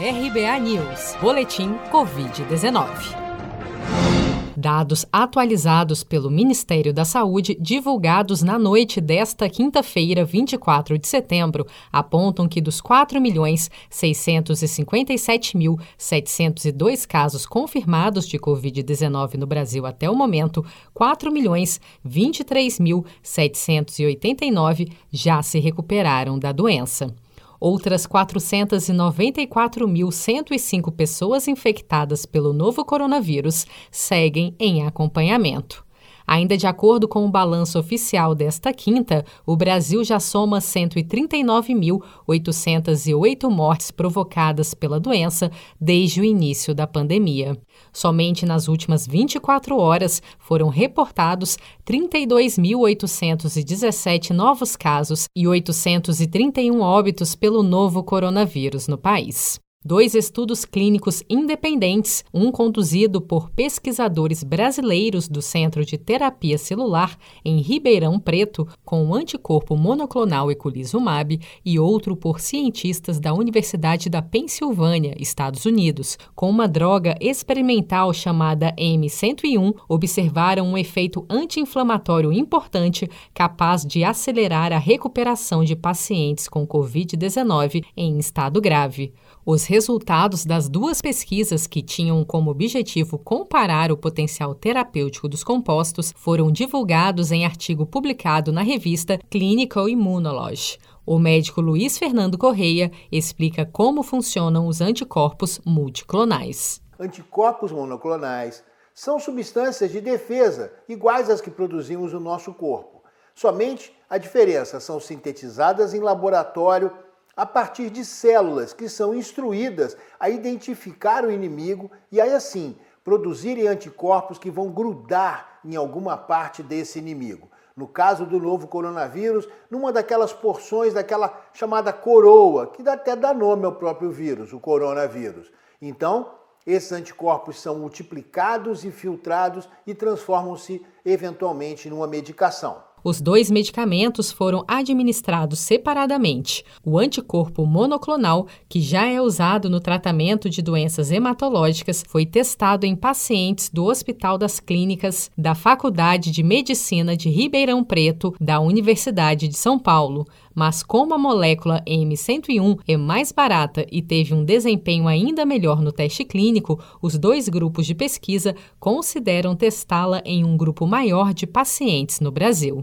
RBA News, Boletim Covid-19. Dados atualizados pelo Ministério da Saúde, divulgados na noite desta quinta-feira, 24 de setembro, apontam que dos 4.657.702 casos confirmados de Covid-19 no Brasil até o momento, 4.023.789 já se recuperaram da doença. Outras 494.105 pessoas infectadas pelo novo coronavírus seguem em acompanhamento. Ainda de acordo com o balanço oficial desta quinta, o Brasil já soma 139.808 mortes provocadas pela doença desde o início da pandemia. Somente nas últimas 24 horas foram reportados 32.817 novos casos e 831 óbitos pelo novo coronavírus no país. Dois estudos clínicos independentes, um conduzido por pesquisadores brasileiros do Centro de Terapia Celular em Ribeirão Preto, com o anticorpo monoclonal eculizumab, e outro por cientistas da Universidade da Pensilvânia, Estados Unidos, com uma droga experimental chamada M101, observaram um efeito anti-inflamatório importante capaz de acelerar a recuperação de pacientes com Covid-19 em estado grave. Os resultados das duas pesquisas que tinham como objetivo comparar o potencial terapêutico dos compostos foram divulgados em artigo publicado na revista Clinical Immunology. O médico Luiz Fernando Correia explica como funcionam os anticorpos multiclonais. Anticorpos monoclonais são substâncias de defesa iguais às que produzimos no nosso corpo. Somente a diferença são sintetizadas em laboratório a partir de células que são instruídas a identificar o inimigo e aí assim produzirem anticorpos que vão grudar em alguma parte desse inimigo. No caso do novo coronavírus, numa daquelas porções daquela chamada coroa, que até dá nome ao próprio vírus, o coronavírus. Então, esses anticorpos são multiplicados e filtrados e transformam-se eventualmente numa medicação. Os dois medicamentos foram administrados separadamente. O anticorpo monoclonal, que já é usado no tratamento de doenças hematológicas, foi testado em pacientes do Hospital das Clínicas da Faculdade de Medicina de Ribeirão Preto, da Universidade de São Paulo. Mas como a molécula M101 é mais barata e teve um desempenho ainda melhor no teste clínico, os dois grupos de pesquisa consideram testá-la em um grupo maior de pacientes no Brasil.